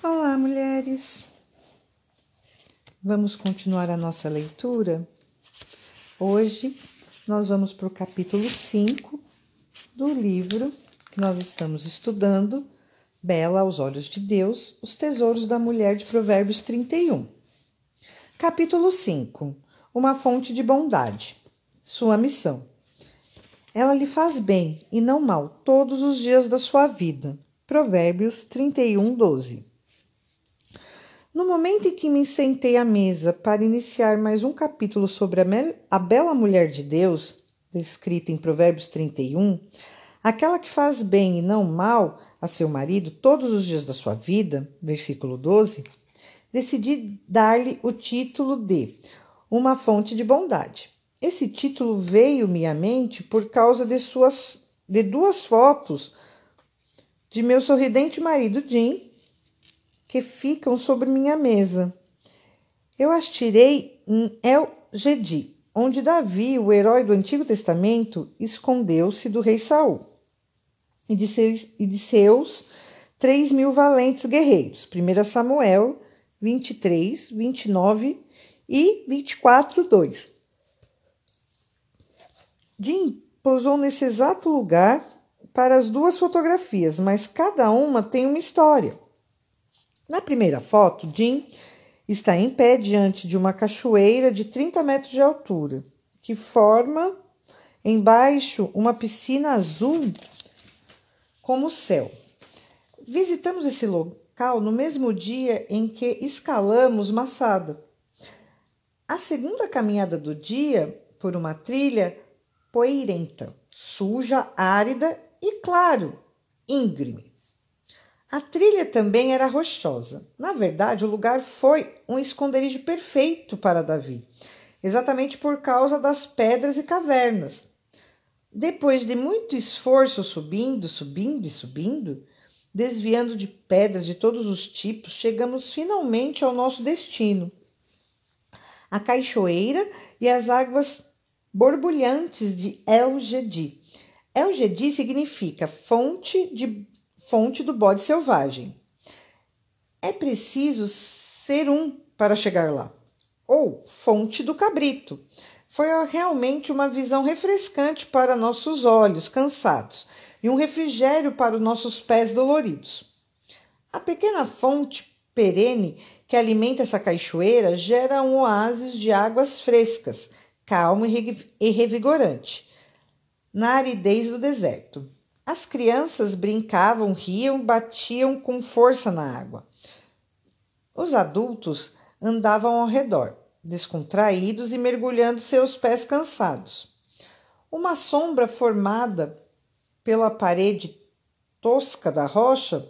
Olá, mulheres! Vamos continuar a nossa leitura? Hoje nós vamos para o capítulo 5 do livro que nós estamos estudando, Bela aos Olhos de Deus, Os Tesouros da Mulher de Provérbios 31. Capítulo 5 Uma fonte de bondade. Sua missão. Ela lhe faz bem e não mal todos os dias da sua vida. Provérbios 31, 12. No momento em que me sentei à mesa para iniciar mais um capítulo sobre a, a bela mulher de Deus, descrita em Provérbios 31, aquela que faz bem e não mal a seu marido todos os dias da sua vida, versículo 12, decidi dar-lhe o título de Uma Fonte de Bondade. Esse título veio-me à mente por causa de, suas, de duas fotos de meu sorridente marido Jim que ficam sobre minha mesa. Eu as tirei em El Gedi, onde Davi, o herói do Antigo Testamento, escondeu-se do rei Saul e de seus, e de seus três mil valentes guerreiros. 1 Samuel 23, 29 e 24, 2. Jim posou nesse exato lugar para as duas fotografias, mas cada uma tem uma história. Na primeira foto, Jim está em pé diante de uma cachoeira de 30 metros de altura, que forma embaixo uma piscina azul como o céu. Visitamos esse local no mesmo dia em que escalamos Massada. A segunda caminhada do dia por uma trilha poeirenta, suja, árida e, claro, íngreme. A trilha também era rochosa. Na verdade, o lugar foi um esconderijo perfeito para Davi, exatamente por causa das pedras e cavernas. Depois de muito esforço subindo, subindo e subindo, desviando de pedras de todos os tipos, chegamos finalmente ao nosso destino. A cachoeira e as águas borbulhantes de El Gedi. El Gedi significa fonte de fonte do bode selvagem. É preciso ser um para chegar lá. Ou fonte do cabrito. Foi realmente uma visão refrescante para nossos olhos cansados e um refrigério para os nossos pés doloridos. A pequena fonte perene que alimenta essa cachoeira gera um oásis de águas frescas, calmo e revigorante, na aridez do deserto. As crianças brincavam, riam, batiam com força na água. Os adultos andavam ao redor, descontraídos e mergulhando seus pés cansados. Uma sombra formada pela parede tosca da rocha,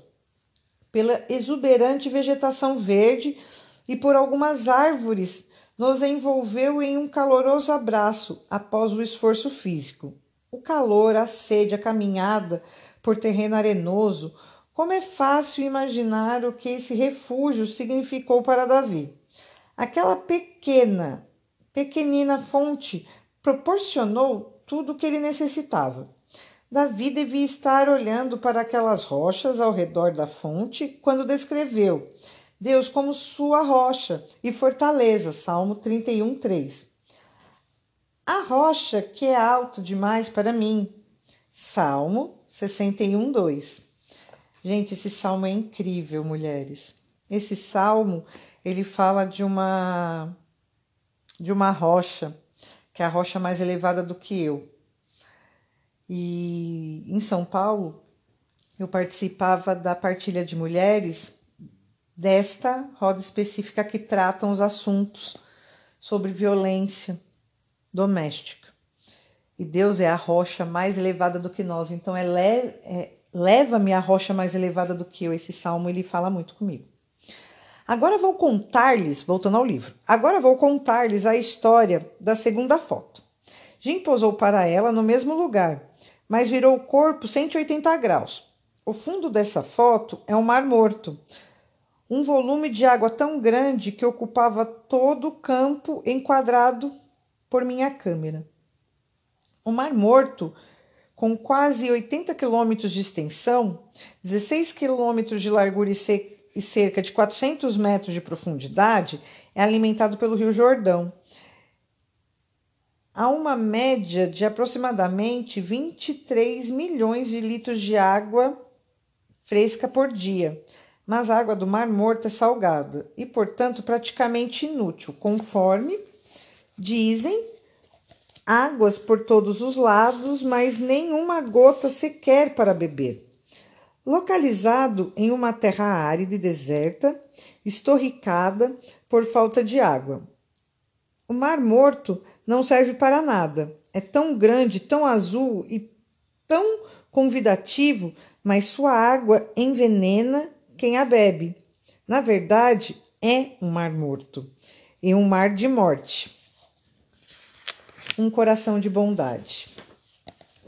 pela exuberante vegetação verde e por algumas árvores, nos envolveu em um caloroso abraço após o esforço físico o calor, a sede, a caminhada por terreno arenoso, como é fácil imaginar o que esse refúgio significou para Davi. Aquela pequena, pequenina fonte proporcionou tudo o que ele necessitava. Davi devia estar olhando para aquelas rochas ao redor da fonte quando descreveu Deus como sua rocha e fortaleza, Salmo 31, 3. A rocha que é alto demais para mim. Salmo 61, 2. Gente, esse salmo é incrível, mulheres. Esse salmo, ele fala de uma de uma rocha, que é a rocha mais elevada do que eu. E em São Paulo, eu participava da partilha de mulheres desta roda específica que tratam os assuntos sobre violência doméstica. E Deus é a rocha mais elevada do que nós. Então, é, é leva-me à rocha mais elevada do que eu. Esse salmo ele fala muito comigo. Agora vou contar-lhes, voltando ao livro, agora vou contar-lhes a história da segunda foto. Jim posou para ela no mesmo lugar, mas virou o corpo 180 graus. O fundo dessa foto é um mar morto, um volume de água tão grande que ocupava todo o campo enquadrado por minha câmera. O Mar Morto, com quase 80 quilômetros de extensão, 16 quilômetros de largura e cerca de 400 metros de profundidade, é alimentado pelo Rio Jordão. Há uma média de aproximadamente 23 milhões de litros de água fresca por dia, mas a água do Mar Morto é salgada e, portanto, praticamente inútil, conforme dizem águas por todos os lados, mas nenhuma gota sequer para beber. Localizado em uma terra árida e deserta, estorricada por falta de água. O Mar Morto não serve para nada. É tão grande, tão azul e tão convidativo mas sua água envenena quem a bebe. Na verdade, é um mar morto e um mar de morte. Um coração de bondade.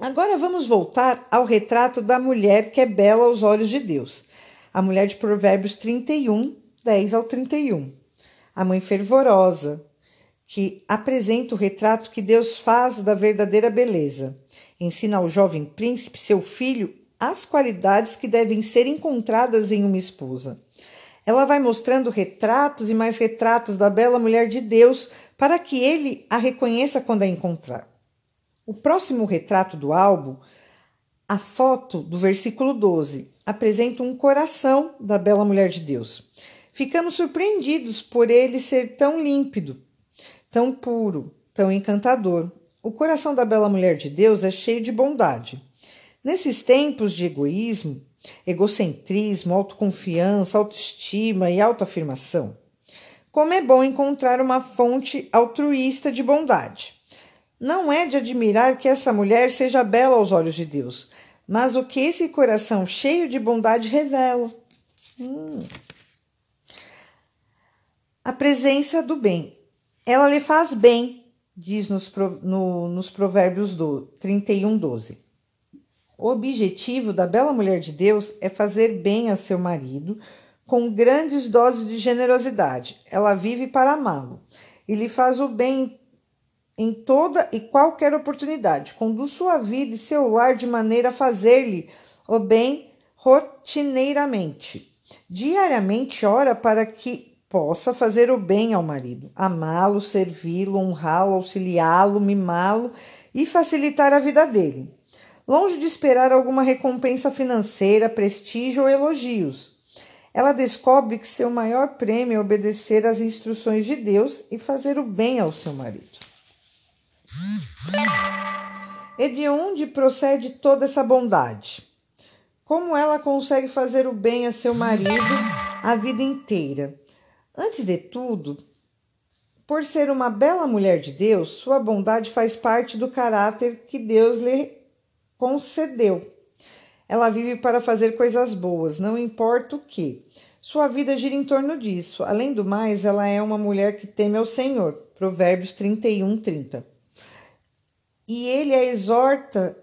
Agora vamos voltar ao retrato da mulher que é bela aos olhos de Deus. A mulher de Provérbios 31, 10 ao 31. A mãe fervorosa, que apresenta o retrato que Deus faz da verdadeira beleza. Ensina ao jovem príncipe, seu filho, as qualidades que devem ser encontradas em uma esposa. Ela vai mostrando retratos e mais retratos da bela mulher de Deus para que ele a reconheça quando a encontrar. O próximo retrato do álbum, a foto do versículo 12, apresenta um coração da bela mulher de Deus. Ficamos surpreendidos por ele ser tão límpido, tão puro, tão encantador. O coração da bela mulher de Deus é cheio de bondade. Nesses tempos de egoísmo, egocentrismo, autoconfiança, autoestima e autoafirmação, como é bom encontrar uma fonte altruísta de bondade. Não é de admirar que essa mulher seja bela aos olhos de Deus, mas o que esse coração cheio de bondade revela. Hum. A presença do bem. Ela lhe faz bem, diz nos, no, nos Provérbios do 31, 12. O objetivo da bela mulher de Deus é fazer bem a seu marido com grandes doses de generosidade. Ela vive para amá-lo e lhe faz o bem em toda e qualquer oportunidade. Conduz sua vida e seu lar de maneira a fazer-lhe o bem rotineiramente. Diariamente ora para que possa fazer o bem ao marido, amá-lo, servi-lo, honrá-lo, auxiliá-lo, mimá-lo e facilitar a vida dele longe de esperar alguma recompensa financeira, prestígio ou elogios. Ela descobre que seu maior prêmio é obedecer às instruções de Deus e fazer o bem ao seu marido. E de onde procede toda essa bondade? Como ela consegue fazer o bem a seu marido a vida inteira? Antes de tudo, por ser uma bela mulher de Deus, sua bondade faz parte do caráter que Deus lhe concedeu. Ela vive para fazer coisas boas, não importa o que. Sua vida gira em torno disso. Além do mais, ela é uma mulher que teme ao Senhor. Provérbios 31, 30. E ele a exorta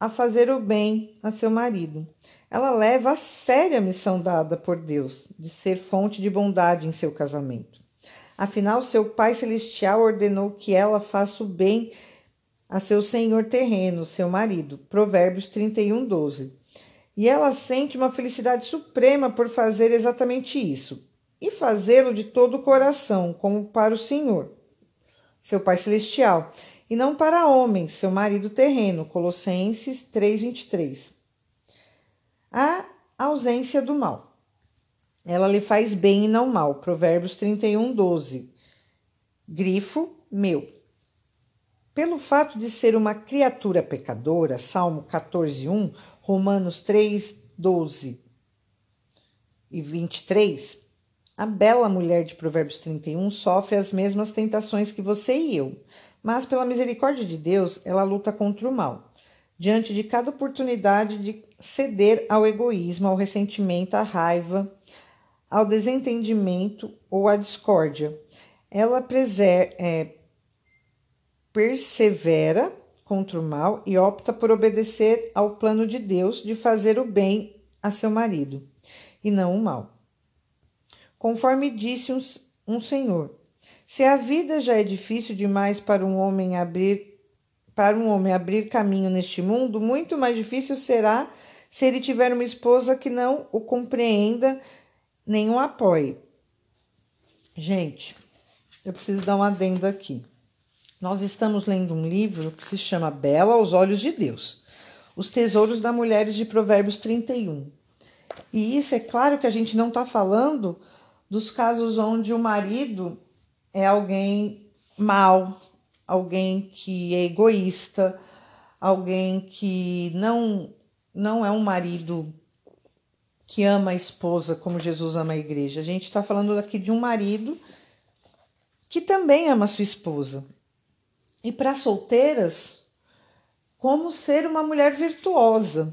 a fazer o bem a seu marido. Ela leva a sério a missão dada por Deus de ser fonte de bondade em seu casamento. Afinal, seu Pai Celestial ordenou que ela faça o bem a seu senhor terreno, seu marido. Provérbios 31, 12. E ela sente uma felicidade suprema por fazer exatamente isso, e fazê-lo de todo o coração, como para o Senhor, seu Pai Celestial, e não para homem, seu marido terreno. Colossenses 3, 23. A ausência do mal. Ela lhe faz bem e não mal. Provérbios 31, 12. Grifo, meu. Pelo fato de ser uma criatura pecadora, Salmo 14, 1, Romanos 3, 12 e 23, a bela mulher de Provérbios 31 sofre as mesmas tentações que você e eu, mas pela misericórdia de Deus, ela luta contra o mal. Diante de cada oportunidade de ceder ao egoísmo, ao ressentimento, à raiva, ao desentendimento ou à discórdia, ela preserva. É, persevera contra o mal e opta por obedecer ao plano de Deus de fazer o bem a seu marido e não o mal. Conforme disse um, um senhor, se a vida já é difícil demais para um homem abrir para um homem abrir caminho neste mundo, muito mais difícil será se ele tiver uma esposa que não o compreenda nenhum apoio. Gente, eu preciso dar um adendo aqui. Nós estamos lendo um livro que se chama Bela aos Olhos de Deus. Os Tesouros da Mulheres de Provérbios 31. E isso é claro que a gente não está falando dos casos onde o marido é alguém mal, alguém que é egoísta, alguém que não não é um marido que ama a esposa como Jesus ama a igreja. A gente está falando aqui de um marido que também ama sua esposa. E para solteiras, como ser uma mulher virtuosa.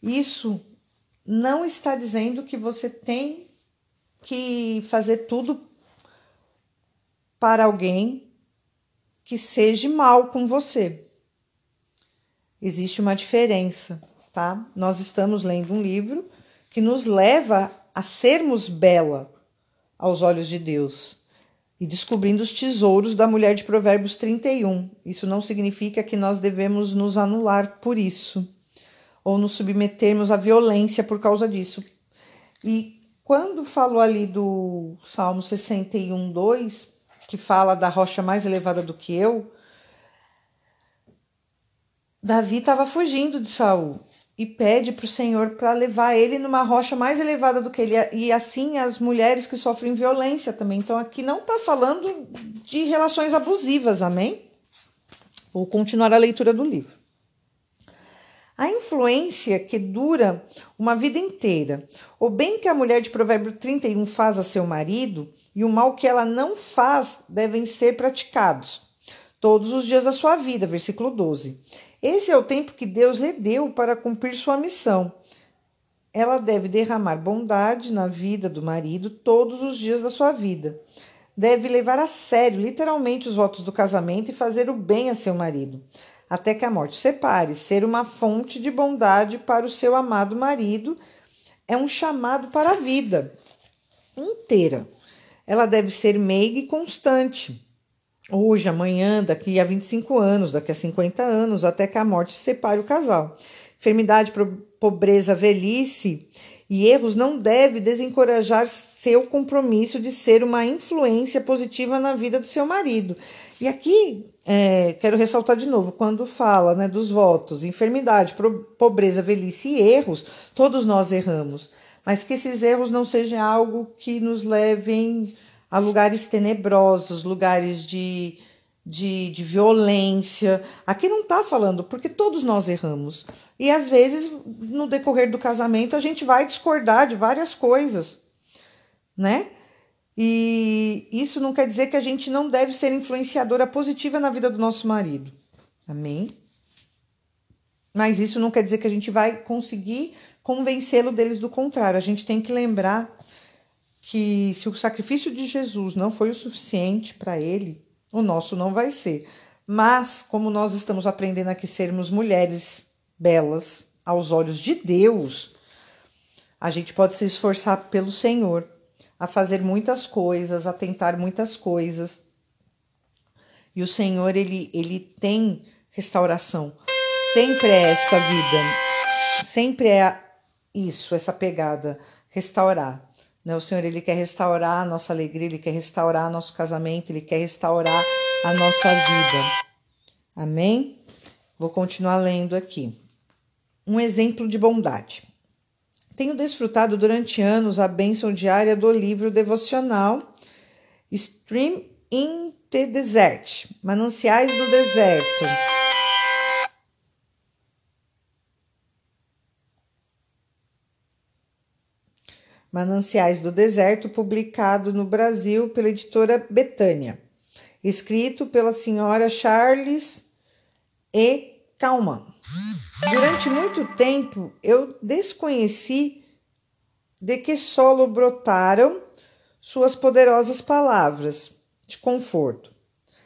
Isso não está dizendo que você tem que fazer tudo para alguém que seja mal com você. Existe uma diferença, tá? Nós estamos lendo um livro que nos leva a sermos bela aos olhos de Deus e descobrindo os tesouros da mulher de Provérbios 31. Isso não significa que nós devemos nos anular por isso ou nos submetermos à violência por causa disso. E quando falou ali do Salmo 61, 2, que fala da rocha mais elevada do que eu, Davi estava fugindo de Saul e pede para o Senhor para levar ele numa rocha mais elevada do que ele. E assim as mulheres que sofrem violência também. Então aqui não está falando de relações abusivas, amém? Vou continuar a leitura do livro. A influência que dura uma vida inteira, o bem que a mulher de Provérbio 31 faz a seu marido e o mal que ela não faz devem ser praticados todos os dias da sua vida, versículo 12. Esse é o tempo que Deus lhe deu para cumprir sua missão. Ela deve derramar bondade na vida do marido todos os dias da sua vida. Deve levar a sério, literalmente, os votos do casamento e fazer o bem a seu marido, até que a morte separe. Ser uma fonte de bondade para o seu amado marido é um chamado para a vida inteira. Ela deve ser meiga e constante hoje, amanhã, daqui a 25 anos, daqui a 50 anos, até que a morte separe o casal. Enfermidade, pobreza, velhice e erros não deve desencorajar seu compromisso de ser uma influência positiva na vida do seu marido. E aqui é, quero ressaltar de novo, quando fala né, dos votos, enfermidade, pobreza, velhice e erros, todos nós erramos, mas que esses erros não sejam algo que nos levem a lugares tenebrosos, lugares de, de, de violência. Aqui não está falando, porque todos nós erramos. E às vezes, no decorrer do casamento, a gente vai discordar de várias coisas, né? E isso não quer dizer que a gente não deve ser influenciadora positiva na vida do nosso marido. Amém? Mas isso não quer dizer que a gente vai conseguir convencê-lo deles do contrário. A gente tem que lembrar que se o sacrifício de Jesus não foi o suficiente para ele, o nosso não vai ser. Mas, como nós estamos aprendendo aqui sermos mulheres belas aos olhos de Deus, a gente pode se esforçar pelo Senhor, a fazer muitas coisas, a tentar muitas coisas. E o Senhor, ele, ele tem restauração. Sempre é essa vida. Sempre é isso, essa pegada, restaurar. Né? O Senhor ele quer restaurar a nossa alegria, ele quer restaurar nosso casamento, ele quer restaurar a nossa vida. Amém? Vou continuar lendo aqui. Um exemplo de bondade. Tenho desfrutado durante anos a bênção diária do livro devocional Stream in the Desert Mananciais no Deserto Mananciais do Deserto, publicado no Brasil pela editora Betânia, escrito pela senhora Charles E. Kalman. Durante muito tempo eu desconheci de que solo brotaram suas poderosas palavras de conforto.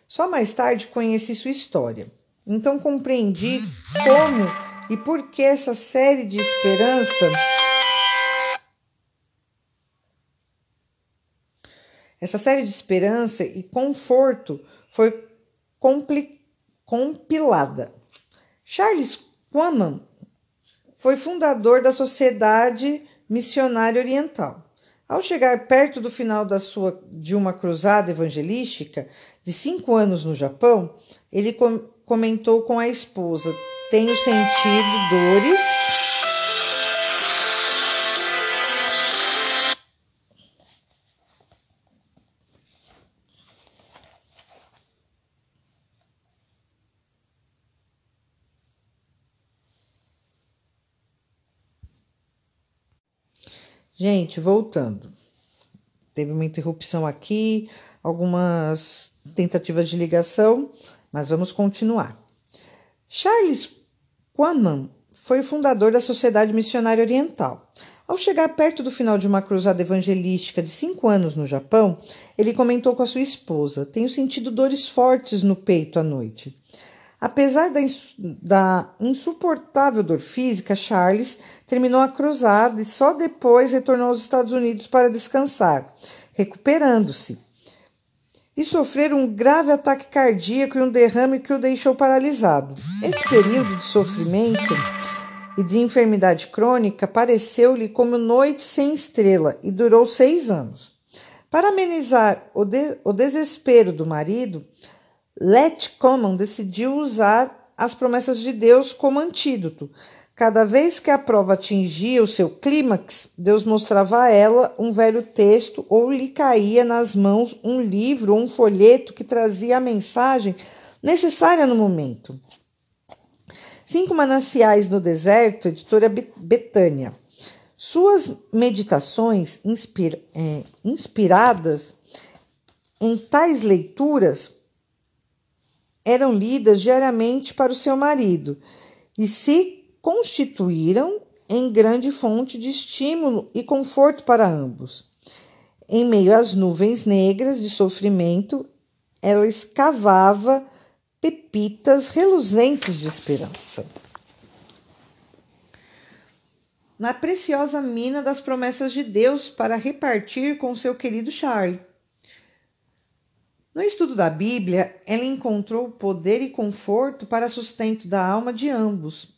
Só mais tarde conheci sua história. Então compreendi como e por que essa série de esperança Essa série de esperança e conforto foi compilada. Charles Quammen foi fundador da Sociedade Missionária Oriental. Ao chegar perto do final da sua, de uma cruzada evangelística de cinco anos no Japão, ele com, comentou com a esposa: Tenho sentido dores. Gente, voltando. Teve uma interrupção aqui, algumas tentativas de ligação, mas vamos continuar. Charles Quamman foi o fundador da Sociedade Missionária Oriental. Ao chegar perto do final de uma cruzada evangelística de cinco anos no Japão, ele comentou com a sua esposa: Tenho sentido dores fortes no peito à noite. Apesar da, da, insuportável dor física, Charles terminou a cruzada e só depois retornou aos Estados Unidos para descansar, recuperando-se. E sofrer um grave ataque cardíaco e um derrame que o deixou paralisado. Esse período de sofrimento e de enfermidade crônica pareceu-lhe como noite sem estrela e durou seis anos. Para amenizar o, de, o desespero do marido, Let Common decidiu usar as promessas de Deus como antídoto. Cada vez que a prova atingia o seu clímax, Deus mostrava a ela um velho texto ou lhe caía nas mãos um livro ou um folheto que trazia a mensagem necessária no momento. Cinco Mananciais no Deserto, editora Betânia. Suas meditações inspira, é, inspiradas em tais leituras eram lidas diariamente para o seu marido e se constituíram em grande fonte de estímulo e conforto para ambos. Em meio às nuvens negras de sofrimento, ela escavava pepitas reluzentes de esperança. Na preciosa mina das promessas de Deus para repartir com seu querido Charlie. No estudo da Bíblia, ela encontrou poder e conforto para sustento da alma de ambos,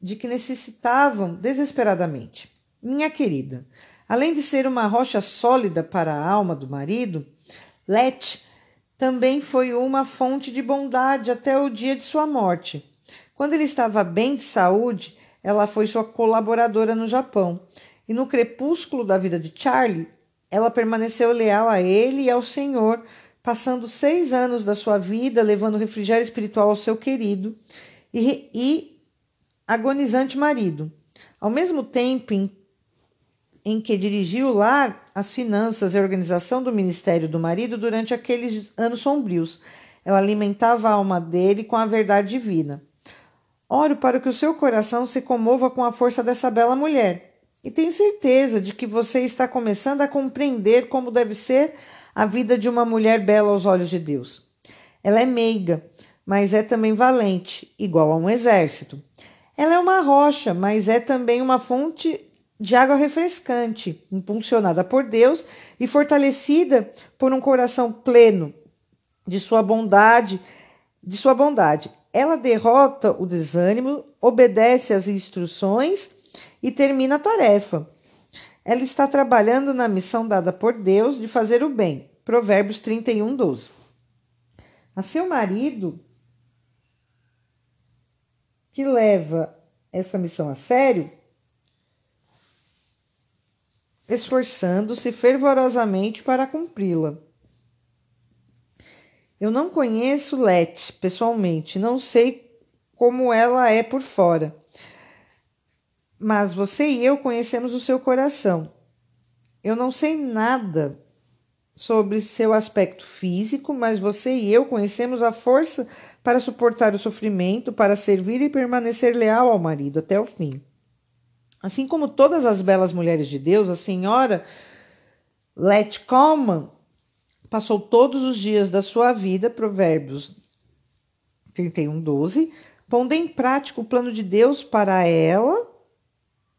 de que necessitavam desesperadamente. Minha querida, além de ser uma rocha sólida para a alma do marido, Let também foi uma fonte de bondade até o dia de sua morte. Quando ele estava bem de saúde, ela foi sua colaboradora no Japão. E no crepúsculo da vida de Charlie, ela permaneceu leal a ele e ao Senhor passando seis anos da sua vida levando refrigério espiritual ao seu querido e, e agonizante marido. Ao mesmo tempo em, em que dirigiu o lar, as finanças e a organização do ministério do marido durante aqueles anos sombrios, ela alimentava a alma dele com a verdade divina. Oro para que o seu coração se comova com a força dessa bela mulher. E tenho certeza de que você está começando a compreender como deve ser a vida de uma mulher bela aos olhos de Deus. Ela é meiga, mas é também valente, igual a um exército. Ela é uma rocha, mas é também uma fonte de água refrescante, impulsionada por Deus e fortalecida por um coração pleno de sua bondade, de sua bondade. Ela derrota o desânimo, obedece às instruções e termina a tarefa. Ela está trabalhando na missão dada por Deus de fazer o bem. Provérbios 31, 12. A seu marido, que leva essa missão a sério, esforçando-se fervorosamente para cumpri-la. Eu não conheço Lete pessoalmente, não sei como ela é por fora mas você e eu conhecemos o seu coração. Eu não sei nada sobre seu aspecto físico, mas você e eu conhecemos a força para suportar o sofrimento, para servir e permanecer leal ao marido até o fim. Assim como todas as belas mulheres de Deus, a senhora Let Coleman passou todos os dias da sua vida, Provérbios 31, 12, pondo em prática o plano de Deus para ela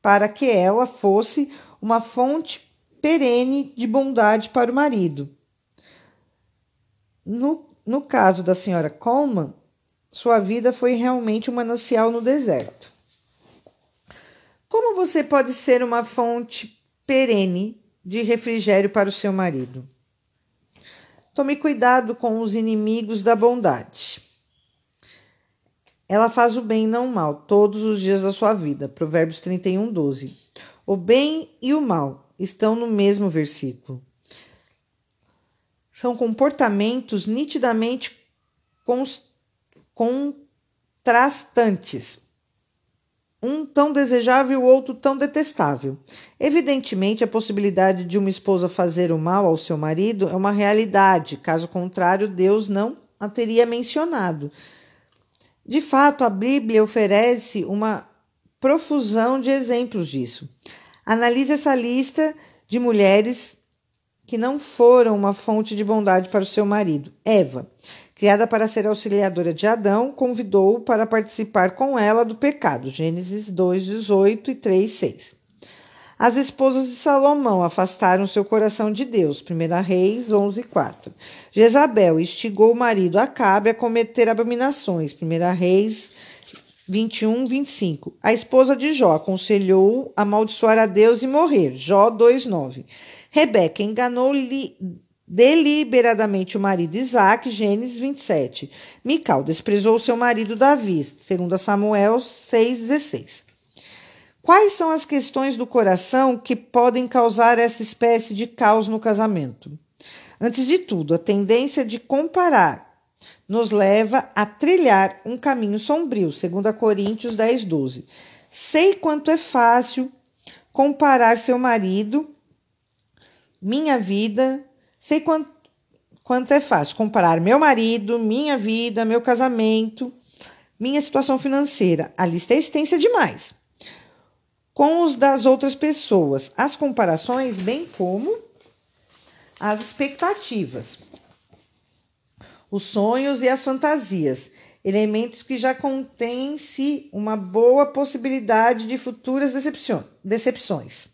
para que ela fosse uma fonte perene de bondade para o marido. No, no caso da senhora Coleman, sua vida foi realmente um manancial no deserto. Como você pode ser uma fonte perene de refrigério para o seu marido. Tome cuidado com os inimigos da bondade. Ela faz o bem e não o mal todos os dias da sua vida. Provérbios 31, 12. O bem e o mal estão no mesmo versículo. São comportamentos nitidamente contrastantes um tão desejável o outro tão detestável. Evidentemente, a possibilidade de uma esposa fazer o mal ao seu marido é uma realidade, caso contrário, Deus não a teria mencionado. De fato, a Bíblia oferece uma profusão de exemplos disso. Analise essa lista de mulheres que não foram uma fonte de bondade para o seu marido. Eva, criada para ser auxiliadora de Adão, convidou-o para participar com ela do pecado. Gênesis 2, 18 e 3, 6. As esposas de Salomão afastaram seu coração de Deus. 1 Reis 11, 4. Jezabel instigou o marido Acabe a cometer abominações. 1 Reis 21, 25. A esposa de Jó aconselhou amaldiçoar a Deus e morrer. Jó 2, 9. Rebeca enganou-lhe deliberadamente o marido Isaac, Gênesis 27. Mical desprezou seu marido Davi, segundo Samuel 6,16. Quais são as questões do coração que podem causar essa espécie de caos no casamento? Antes de tudo, a tendência de comparar nos leva a trilhar um caminho sombrio, segundo Coríntios 10, 12. Sei quanto é fácil comparar seu marido, minha vida, Sei quanto, quanto é fácil comparar meu marido, minha vida, meu casamento, minha situação financeira. A lista é extensa demais. Com os das outras pessoas, as comparações, bem como as expectativas, os sonhos e as fantasias, elementos que já contêm em si uma boa possibilidade de futuras decepções.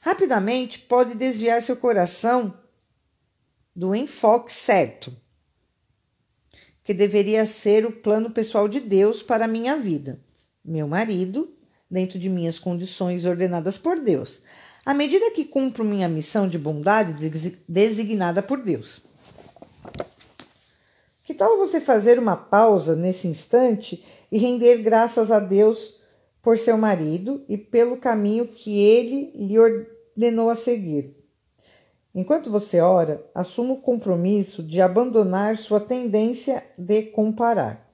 Rapidamente pode desviar seu coração do enfoque certo, que deveria ser o plano pessoal de Deus para a minha vida, meu marido, dentro de minhas condições ordenadas por Deus, à medida que cumpro minha missão de bondade designada por Deus. Que tal você fazer uma pausa nesse instante e render graças a Deus por seu marido e pelo caminho que ele lhe ordenou a seguir? Enquanto você ora, assuma o compromisso de abandonar sua tendência de comparar.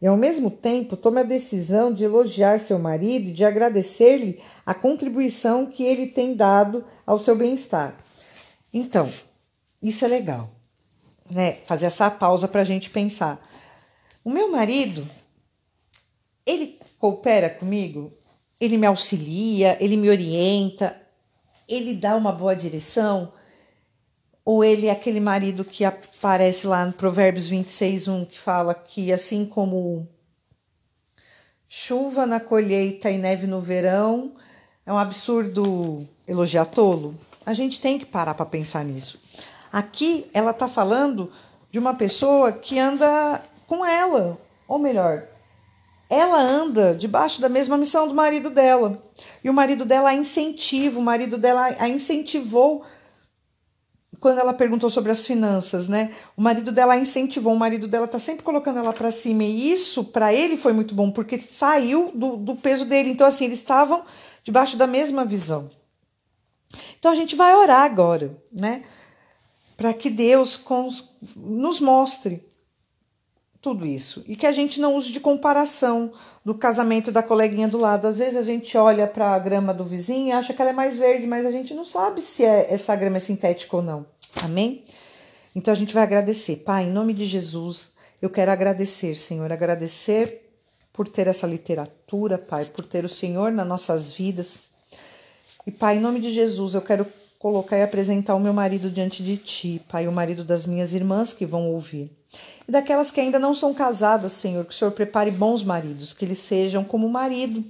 E ao mesmo tempo, tome a decisão de elogiar seu marido e de agradecer-lhe a contribuição que ele tem dado ao seu bem-estar. Então, isso é legal, né? Fazer essa pausa para a gente pensar. O meu marido, ele coopera comigo, ele me auxilia, ele me orienta, ele dá uma boa direção, ou ele é aquele marido que aparece lá no Provérbios 26, 1, que fala que assim como chuva na colheita e neve no verão, é um absurdo elogiar tolo? A gente tem que parar para pensar nisso. Aqui ela está falando de uma pessoa que anda com ela, ou melhor, ela anda debaixo da mesma missão do marido dela. E o marido dela a incentiva, o marido dela a incentivou quando ela perguntou sobre as finanças, né? O marido dela incentivou, o marido dela tá sempre colocando ela para cima e isso para ele foi muito bom porque saiu do, do peso dele. Então assim eles estavam debaixo da mesma visão. Então a gente vai orar agora, né? Para que Deus nos mostre tudo isso e que a gente não use de comparação do casamento da coleguinha do lado. Às vezes a gente olha para a grama do vizinho e acha que ela é mais verde, mas a gente não sabe se é, essa grama é sintética ou não. Amém? Então a gente vai agradecer. Pai, em nome de Jesus, eu quero agradecer, Senhor, agradecer por ter essa literatura, Pai, por ter o Senhor nas nossas vidas. E Pai, em nome de Jesus, eu quero colocar e apresentar o meu marido diante de ti, Pai, o marido das minhas irmãs que vão ouvir. E daquelas que ainda não são casadas, Senhor, que o Senhor prepare bons maridos, que eles sejam como o marido,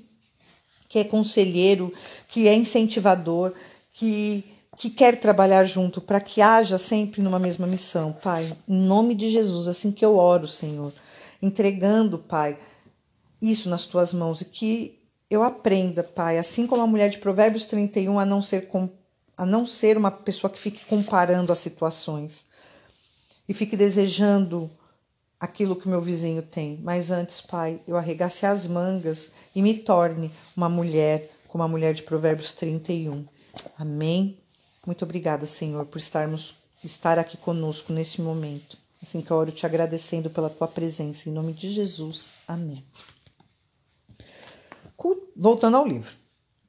que é conselheiro, que é incentivador, que, que quer trabalhar junto, para que haja sempre numa mesma missão, Pai. Em nome de Jesus, assim que eu oro, Senhor, entregando, Pai, isso nas tuas mãos e que eu aprenda, Pai, assim como a mulher de Provérbios 31, a não ser com a não ser uma pessoa que fique comparando as situações e fique desejando aquilo que meu vizinho tem. Mas antes, Pai, eu arregasse as mangas e me torne uma mulher como a mulher de Provérbios 31. Amém. Muito obrigada, Senhor, por estarmos estar aqui conosco nesse momento. Assim que eu oro te agradecendo pela tua presença. Em nome de Jesus. Amém. Voltando ao livro.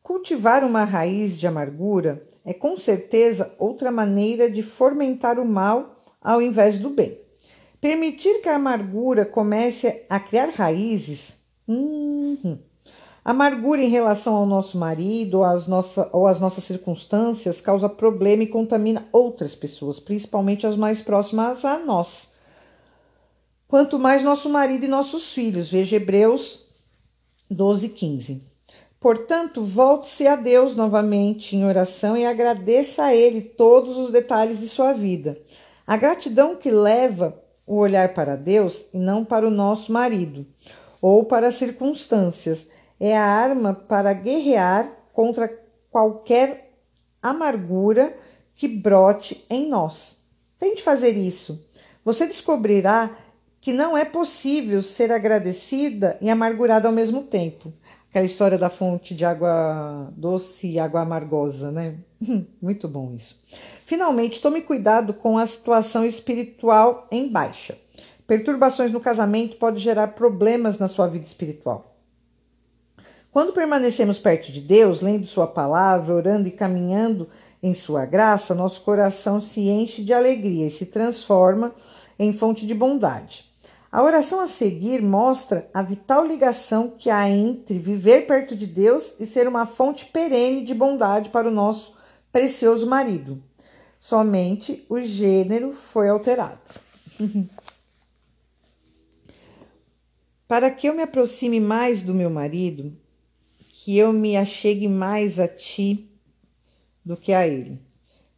Cultivar uma raiz de amargura é com certeza outra maneira de fomentar o mal ao invés do bem. Permitir que a amargura comece a criar raízes. Uhum. Amargura em relação ao nosso marido ou às, nossa, ou às nossas circunstâncias causa problema e contamina outras pessoas, principalmente as mais próximas a nós. Quanto mais nosso marido e nossos filhos. Veja Hebreus 12, 15. Portanto, volte-se a Deus novamente em oração e agradeça a Ele todos os detalhes de sua vida. A gratidão que leva o olhar para Deus e não para o nosso marido ou para as circunstâncias é a arma para guerrear contra qualquer amargura que brote em nós. Tente fazer isso. Você descobrirá que não é possível ser agradecida e amargurada ao mesmo tempo. Aquela história da fonte de água doce e água amargosa, né? Muito bom isso. Finalmente, tome cuidado com a situação espiritual em baixa. Perturbações no casamento podem gerar problemas na sua vida espiritual. Quando permanecemos perto de Deus, lendo Sua palavra, orando e caminhando em Sua graça, nosso coração se enche de alegria e se transforma em fonte de bondade. A oração a seguir mostra a vital ligação que há entre viver perto de Deus e ser uma fonte perene de bondade para o nosso precioso marido. Somente o gênero foi alterado. para que eu me aproxime mais do meu marido, que eu me achegue mais a ti do que a ele,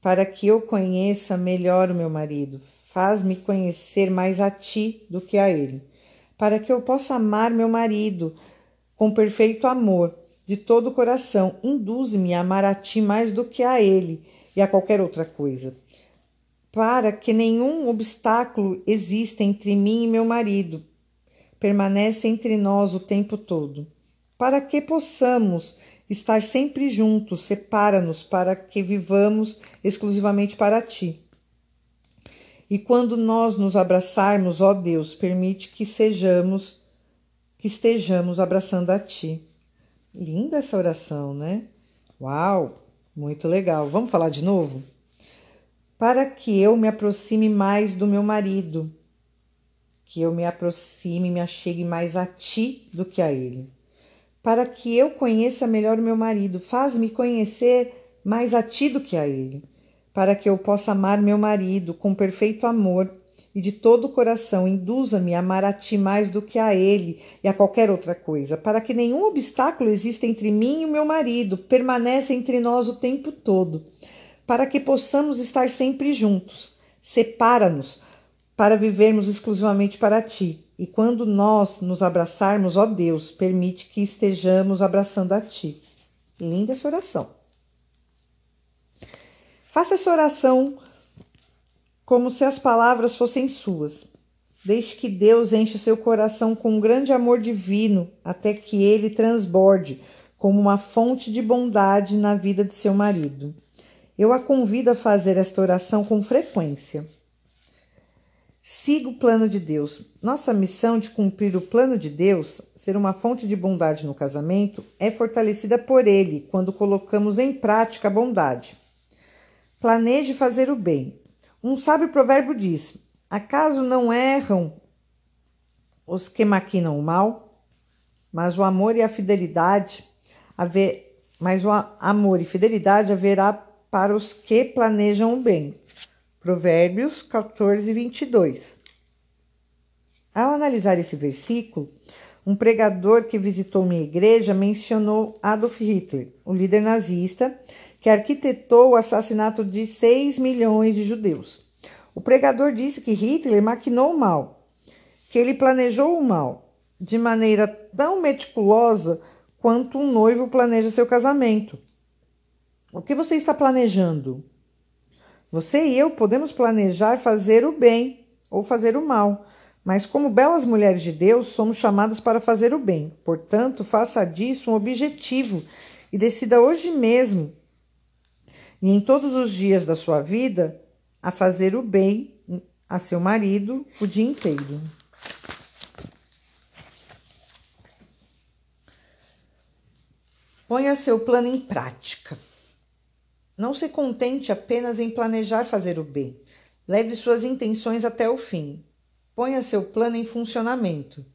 para que eu conheça melhor o meu marido, Faz-me conhecer mais a ti do que a ele, para que eu possa amar meu marido com perfeito amor, de todo o coração. Induze-me a amar a ti mais do que a ele e a qualquer outra coisa, para que nenhum obstáculo exista entre mim e meu marido. Permanece entre nós o tempo todo, para que possamos estar sempre juntos. Separa-nos para que vivamos exclusivamente para ti. E quando nós nos abraçarmos, ó Deus, permite que sejamos, que estejamos abraçando a Ti. Linda essa oração, né? Uau, muito legal. Vamos falar de novo? Para que eu me aproxime mais do meu marido, que eu me aproxime me achegue mais a Ti do que a Ele. Para que eu conheça melhor o meu marido, faz-me conhecer mais a Ti do que a Ele para que eu possa amar meu marido com perfeito amor e de todo o coração induza-me a amar a ti mais do que a ele e a qualquer outra coisa, para que nenhum obstáculo exista entre mim e o meu marido, permaneça entre nós o tempo todo, para que possamos estar sempre juntos. Separa-nos para vivermos exclusivamente para ti. E quando nós nos abraçarmos, ó Deus, permite que estejamos abraçando a ti. Linda essa oração. Faça essa oração como se as palavras fossem suas. Deixe que Deus enche seu coração com um grande amor divino até que ele transborde como uma fonte de bondade na vida de seu marido. Eu a convido a fazer esta oração com frequência. Siga o plano de Deus. Nossa missão de cumprir o plano de Deus, ser uma fonte de bondade no casamento, é fortalecida por Ele quando colocamos em prática a bondade. Planeje fazer o bem. Um sábio provérbio diz: Acaso não erram os que maquinam o mal? Mas o amor e a fidelidade haver, mas o amor e fidelidade haverá para os que planejam o bem. Provérbios 14, 22. Ao analisar esse versículo, um pregador que visitou minha igreja mencionou Adolf Hitler, o líder nazista, que arquitetou o assassinato de 6 milhões de judeus. O pregador disse que Hitler maquinou o mal, que ele planejou o mal de maneira tão meticulosa quanto um noivo planeja seu casamento. O que você está planejando? Você e eu podemos planejar fazer o bem ou fazer o mal, mas como belas mulheres de Deus, somos chamadas para fazer o bem. Portanto, faça disso um objetivo e decida hoje mesmo e em todos os dias da sua vida a fazer o bem a seu marido o dia inteiro. Ponha seu plano em prática. Não se contente apenas em planejar fazer o bem. Leve suas intenções até o fim. Ponha seu plano em funcionamento.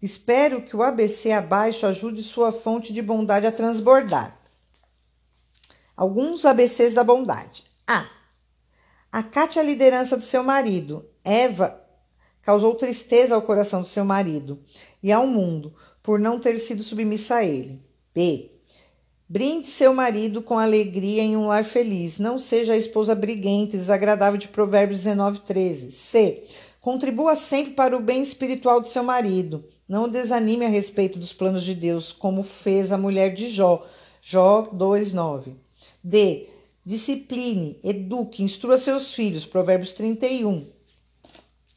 Espero que o ABC abaixo ajude sua fonte de bondade a transbordar. Alguns ABCs da bondade. A. Acate a liderança do seu marido. Eva causou tristeza ao coração do seu marido e ao mundo por não ter sido submissa a ele. B. Brinde seu marido com alegria em um lar feliz. Não seja a esposa briguenta e desagradável de Provérbios 19, 13. C. Contribua sempre para o bem espiritual do seu marido. Não desanime a respeito dos planos de Deus, como fez a mulher de Jó. Jó 2, 9. D. Discipline, eduque, instrua seus filhos. Provérbios 31.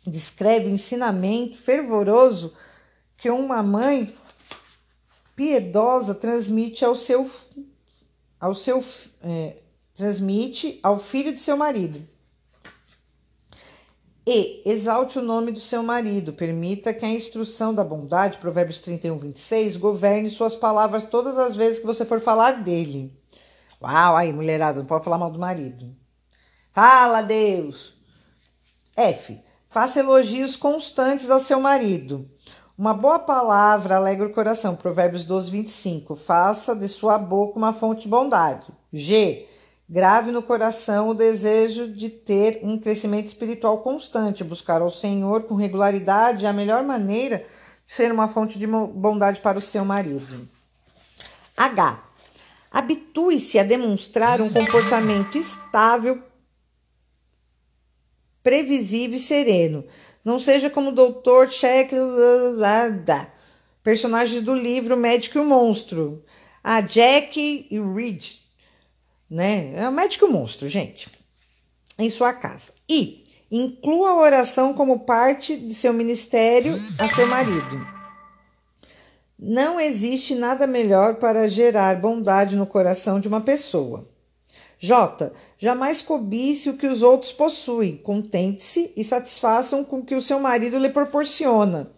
Descreve o ensinamento fervoroso que uma mãe piedosa transmite ao seu, ao seu é, transmite ao filho de seu marido. E exalte o nome do seu marido, permita que a instrução da bondade, Provérbios 31, 26, governe suas palavras todas as vezes que você for falar dele. Uau, aí, mulherada, não pode falar mal do marido. Fala, Deus. F. Faça elogios constantes ao seu marido. Uma boa palavra alegra o coração. Provérbios 12, 25. Faça de sua boca uma fonte de bondade. G. Grave no coração o desejo de ter um crescimento espiritual constante. Buscar ao Senhor com regularidade é a melhor maneira de ser uma fonte de bondade para o seu marido. H. Habitue-se a demonstrar um comportamento estável, previsível e sereno não seja como o Dr. Check, personagens do livro Médico e o Monstro. A Jack e o Reed, né? É o Médico e o Monstro, gente, em sua casa. E inclua a oração como parte de seu ministério a seu marido. Não existe nada melhor para gerar bondade no coração de uma pessoa. J. Jamais cobice o que os outros possuem. Contente-se e satisfaçam com o que o seu marido lhe proporciona.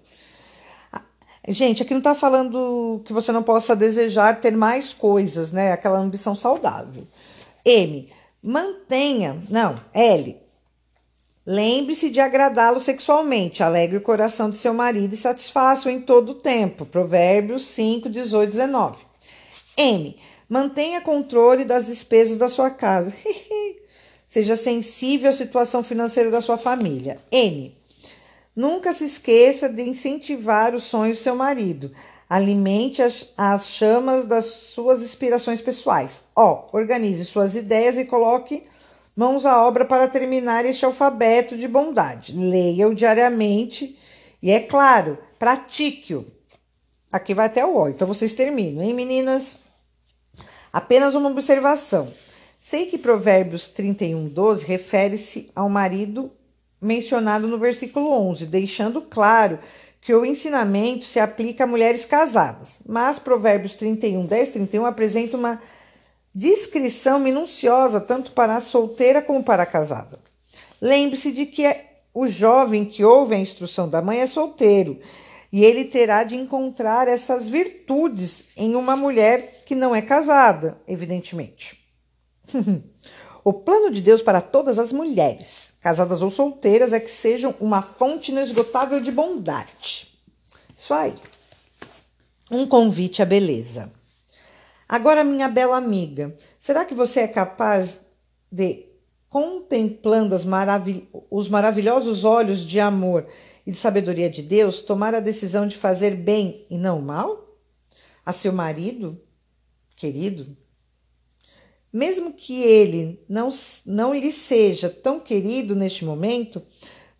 Gente, aqui não está falando que você não possa desejar ter mais coisas, né? Aquela ambição saudável. M. Mantenha. Não, L. Lembre-se de agradá-lo sexualmente. Alegre o coração de seu marido e satisfaça-o em todo o tempo. Provérbios 5, 18, 19. M. Mantenha controle das despesas da sua casa. Seja sensível à situação financeira da sua família. N. Nunca se esqueça de incentivar os sonhos do seu marido. Alimente as, as chamas das suas inspirações pessoais. O. Organize suas ideias e coloque mãos à obra para terminar este alfabeto de bondade. Leia-o diariamente e, é claro, pratique-o. Aqui vai até o O, então vocês terminam, hein, meninas? Apenas uma observação. Sei que Provérbios 31, 12 refere-se ao marido mencionado no versículo 11, deixando claro que o ensinamento se aplica a mulheres casadas. Mas Provérbios 31, 10, 31 apresenta uma descrição minuciosa tanto para a solteira como para a casada. Lembre-se de que o jovem que ouve a instrução da mãe é solteiro e ele terá de encontrar essas virtudes em uma mulher que não é casada, evidentemente. o plano de Deus para todas as mulheres, casadas ou solteiras, é que sejam uma fonte inesgotável de bondade. Isso aí. Um convite à beleza. Agora, minha bela amiga, será que você é capaz de, contemplando maravil os maravilhosos olhos de amor e de sabedoria de Deus, tomar a decisão de fazer bem e não mal? A seu marido, querido? Mesmo que ele não, não lhe seja tão querido neste momento,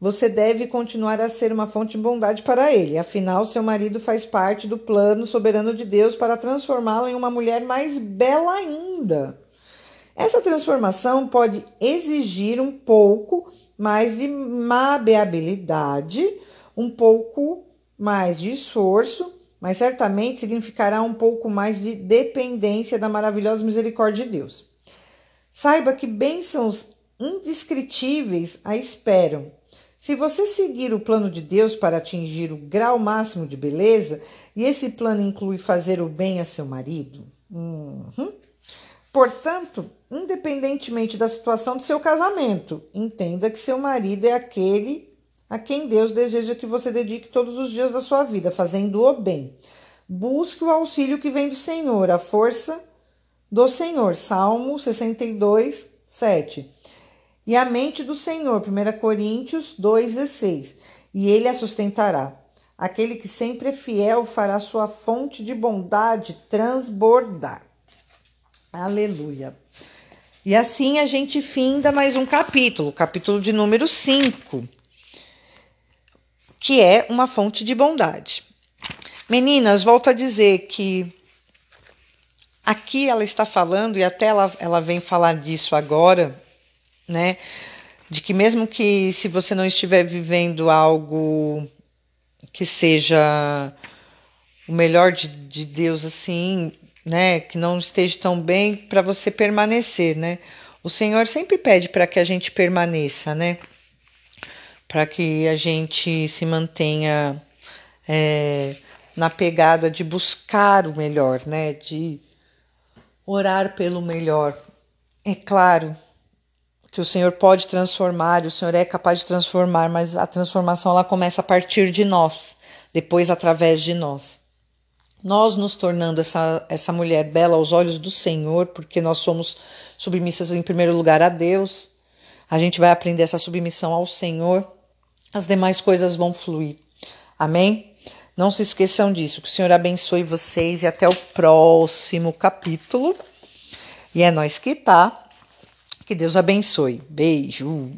você deve continuar a ser uma fonte de bondade para ele. Afinal, seu marido faz parte do plano soberano de Deus para transformá-la em uma mulher mais bela ainda. Essa transformação pode exigir um pouco mais de mabeabilidade, um pouco mais de esforço, mas certamente significará um pouco mais de dependência da maravilhosa misericórdia de Deus. Saiba que bênçãos indescritíveis a esperam. Se você seguir o plano de Deus para atingir o grau máximo de beleza, e esse plano inclui fazer o bem a seu marido, uhum. portanto, independentemente da situação do seu casamento, entenda que seu marido é aquele a quem Deus deseja que você dedique todos os dias da sua vida, fazendo o bem. Busque o auxílio que vem do Senhor, a força do Senhor. Salmo 62, 7. E a mente do Senhor, 1 Coríntios 2,16. E ele a sustentará. Aquele que sempre é fiel fará sua fonte de bondade transbordar. Aleluia. E assim a gente finda mais um capítulo, capítulo de número 5 que é uma fonte de bondade. Meninas, volto a dizer que aqui ela está falando, e até ela, ela vem falar disso agora, né? De que mesmo que se você não estiver vivendo algo que seja o melhor de, de Deus assim, né, que não esteja tão bem para você permanecer, né? O Senhor sempre pede para que a gente permaneça, né? para que a gente se mantenha é, na pegada de buscar o melhor, né? De orar pelo melhor. É claro que o Senhor pode transformar, o Senhor é capaz de transformar, mas a transformação ela começa a partir de nós, depois através de nós. Nós nos tornando essa, essa mulher bela aos olhos do Senhor, porque nós somos submissas em primeiro lugar a Deus, a gente vai aprender essa submissão ao Senhor as demais coisas vão fluir. Amém? Não se esqueçam disso. Que o Senhor abençoe vocês e até o próximo capítulo. E é nós que tá. Que Deus abençoe. Beijo.